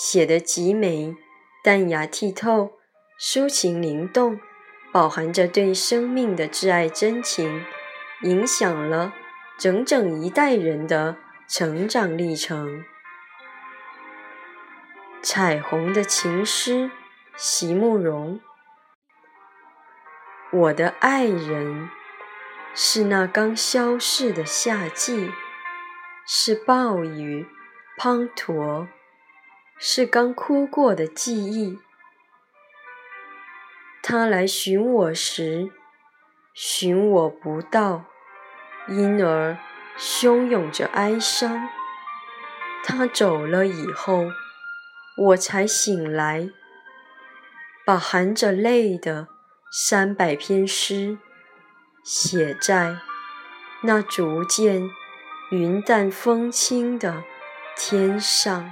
写得极美、淡雅剔透、抒情灵动，饱含着对生命的挚爱真情，影响了整整一代人的成长历程。彩虹的情诗，席慕容。我的爱人，是那刚消逝的夏季，是暴雨滂沱，是刚哭过的记忆。他来寻我时，寻我不到，因而汹涌着哀伤。他走了以后。我才醒来，把含着泪的三百篇诗写在那逐渐云淡风轻的天上。